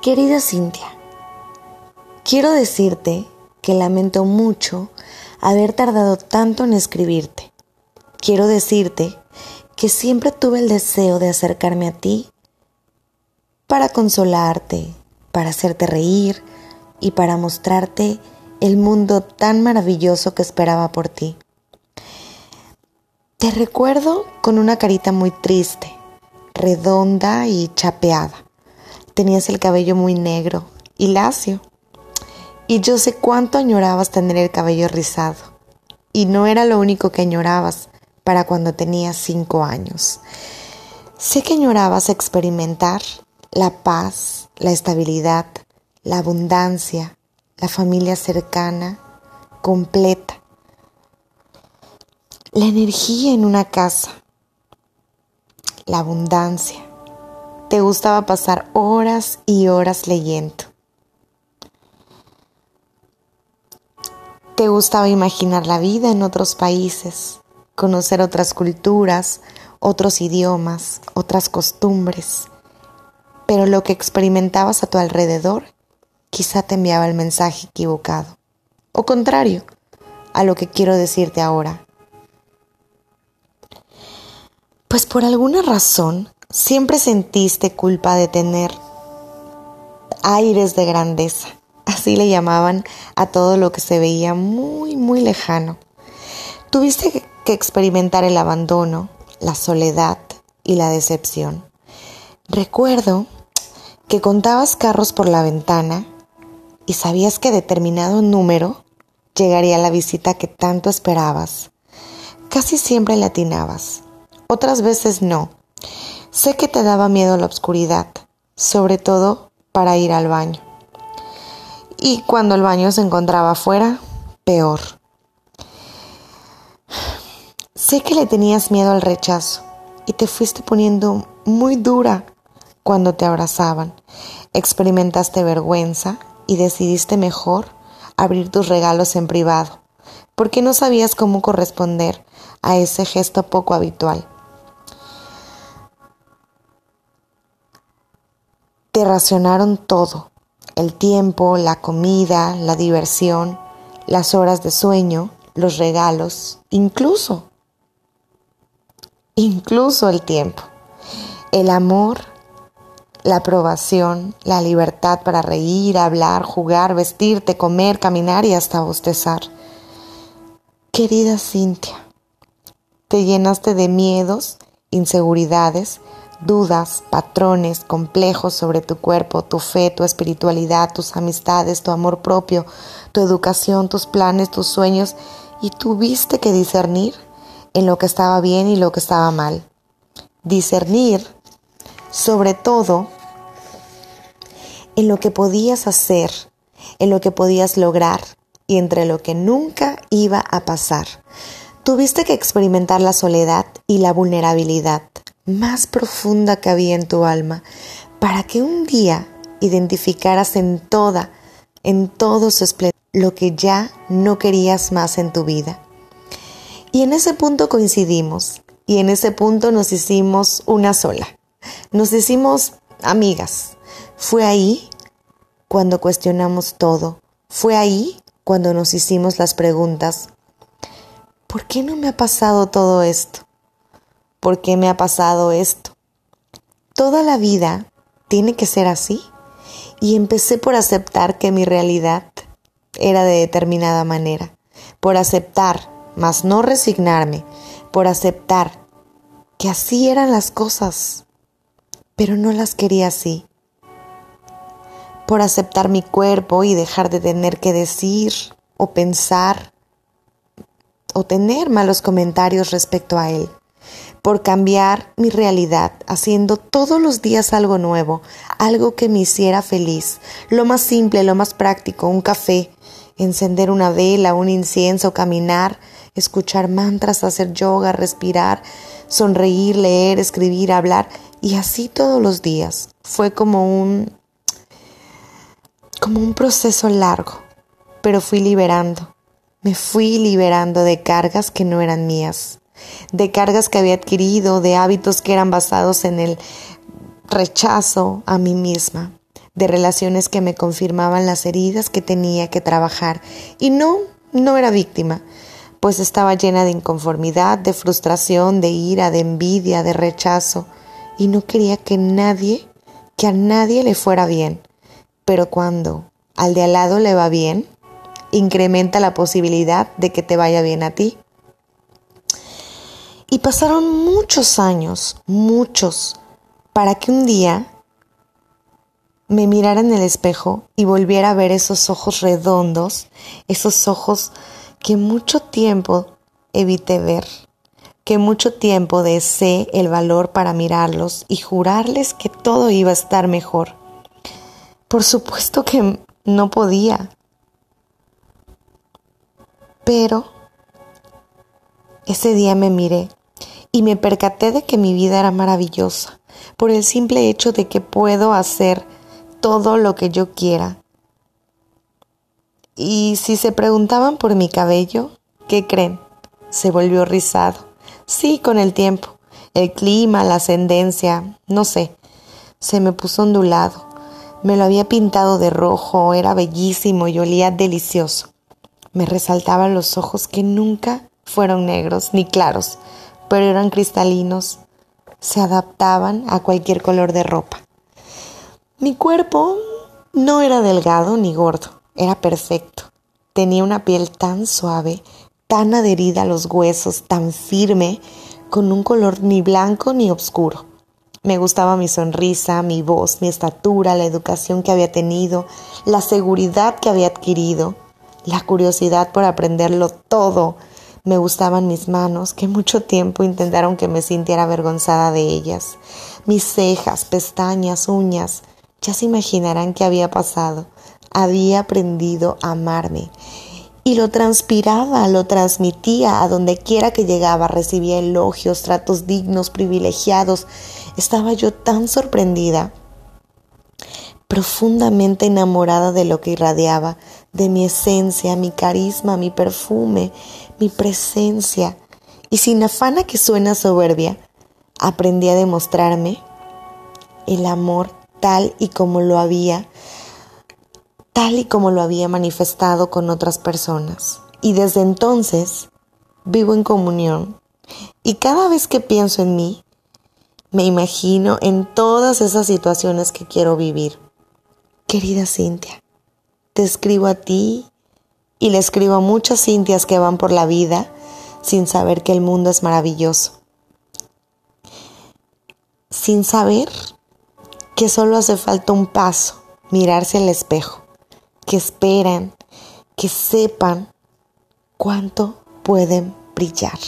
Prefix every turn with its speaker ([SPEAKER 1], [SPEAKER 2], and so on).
[SPEAKER 1] Querida Cintia, quiero decirte que lamento mucho haber tardado tanto en escribirte. Quiero decirte que siempre tuve el deseo de acercarme a ti para consolarte, para hacerte reír y para mostrarte el mundo tan maravilloso que esperaba por ti. Te recuerdo con una carita muy triste, redonda y chapeada Tenías el cabello muy negro y lacio. Y yo sé cuánto añorabas tener el cabello rizado. Y no era lo único que añorabas para cuando tenías cinco años. Sé que añorabas experimentar la paz, la estabilidad, la abundancia, la familia cercana, completa, la energía en una casa, la abundancia, te gustaba pasar horas y horas leyendo. Te gustaba imaginar la vida en otros países, conocer otras culturas, otros idiomas, otras costumbres. Pero lo que experimentabas a tu alrededor quizá te enviaba el mensaje equivocado. O contrario, a lo que quiero decirte ahora. Pues por alguna razón Siempre sentiste culpa de tener aires de grandeza. Así le llamaban a todo lo que se veía muy, muy lejano. Tuviste que experimentar el abandono, la soledad y la decepción. Recuerdo que contabas carros por la ventana y sabías que determinado número llegaría la visita que tanto esperabas. Casi siempre latinabas, otras veces no Sé que te daba miedo la oscuridad, sobre todo para ir al baño. Y cuando el baño se encontraba afuera, peor. Sé que le tenías miedo al rechazo y te fuiste poniendo muy dura cuando te abrazaban. Experimentaste vergüenza y decidiste mejor abrir tus regalos en privado, porque no sabías cómo corresponder a ese gesto poco habitual. Te racionaron todo, el tiempo, la comida, la diversión, las horas de sueño, los regalos, incluso, incluso el tiempo, el amor, la aprobación, la libertad para reír, hablar, jugar, vestirte, comer, caminar y hasta bostezar. Querida Cintia, te llenaste de miedos, inseguridades, dudas, patrones, complejos sobre tu cuerpo, tu fe, tu espiritualidad, tus amistades, tu amor propio, tu educación, tus planes, tus sueños, y tuviste que discernir en lo que estaba bien y lo que estaba mal. Discernir, sobre todo, en lo que podías hacer, en lo que podías lograr y entre lo que nunca iba a pasar. Tuviste que experimentar la soledad y la vulnerabilidad más profunda que había en tu alma, para que un día identificaras en toda, en todo su esplendor, lo que ya no querías más en tu vida. Y en ese punto coincidimos, y en ese punto nos hicimos una sola, nos hicimos amigas. Fue ahí cuando cuestionamos todo, fue ahí cuando nos hicimos las preguntas, ¿por qué no me ha pasado todo esto? ¿Por qué me ha pasado esto? Toda la vida tiene que ser así. Y empecé por aceptar que mi realidad era de determinada manera, por aceptar, mas no resignarme, por aceptar que así eran las cosas, pero no las quería así, por aceptar mi cuerpo y dejar de tener que decir o pensar o tener malos comentarios respecto a él por cambiar mi realidad, haciendo todos los días algo nuevo, algo que me hiciera feliz, lo más simple, lo más práctico, un café, encender una vela, un incienso, caminar, escuchar mantras, hacer yoga, respirar, sonreír, leer, escribir, hablar, y así todos los días. Fue como un como un proceso largo, pero fui liberando. Me fui liberando de cargas que no eran mías de cargas que había adquirido, de hábitos que eran basados en el rechazo a mí misma. de relaciones que me confirmaban las heridas que tenía que trabajar. Y no, no era víctima, pues estaba llena de inconformidad, de frustración, de ira, de envidia, de rechazo, y no quería que nadie, que a nadie le fuera bien. Pero cuando al de al lado le va bien, incrementa la posibilidad de que te vaya bien a ti. Y pasaron muchos años, muchos, para que un día me mirara en el espejo y volviera a ver esos ojos redondos, esos ojos que mucho tiempo evité ver, que mucho tiempo deseé el valor para mirarlos y jurarles que todo iba a estar mejor. Por supuesto que no podía. Pero ese día me miré y me percaté de que mi vida era maravillosa por el simple hecho de que puedo hacer todo lo que yo quiera. Y si se preguntaban por mi cabello, ¿qué creen? Se volvió rizado. Sí, con el tiempo. El clima, la ascendencia, no sé. Se me puso ondulado. Me lo había pintado de rojo, era bellísimo y olía delicioso. Me resaltaban los ojos que nunca fueron negros ni claros, pero eran cristalinos. Se adaptaban a cualquier color de ropa. Mi cuerpo no era delgado ni gordo, era perfecto. Tenía una piel tan suave, tan adherida a los huesos, tan firme, con un color ni blanco ni oscuro. Me gustaba mi sonrisa, mi voz, mi estatura, la educación que había tenido, la seguridad que había adquirido, la curiosidad por aprenderlo todo. Me gustaban mis manos, que mucho tiempo intentaron que me sintiera avergonzada de ellas, mis cejas, pestañas, uñas, ya se imaginarán qué había pasado. Había aprendido a amarme y lo transpiraba, lo transmitía a donde quiera que llegaba, recibía elogios, tratos dignos, privilegiados. Estaba yo tan sorprendida, profundamente enamorada de lo que irradiaba, de mi esencia, mi carisma, mi perfume, mi presencia. Y sin afana que suena soberbia, aprendí a demostrarme el amor tal y como lo había tal y como lo había manifestado con otras personas. Y desde entonces vivo en comunión y cada vez que pienso en mí, me imagino en todas esas situaciones que quiero vivir. Querida Cintia, te escribo a ti y le escribo a muchas Cintias que van por la vida sin saber que el mundo es maravilloso. Sin saber que solo hace falta un paso, mirarse al espejo, que esperan, que sepan cuánto pueden brillar.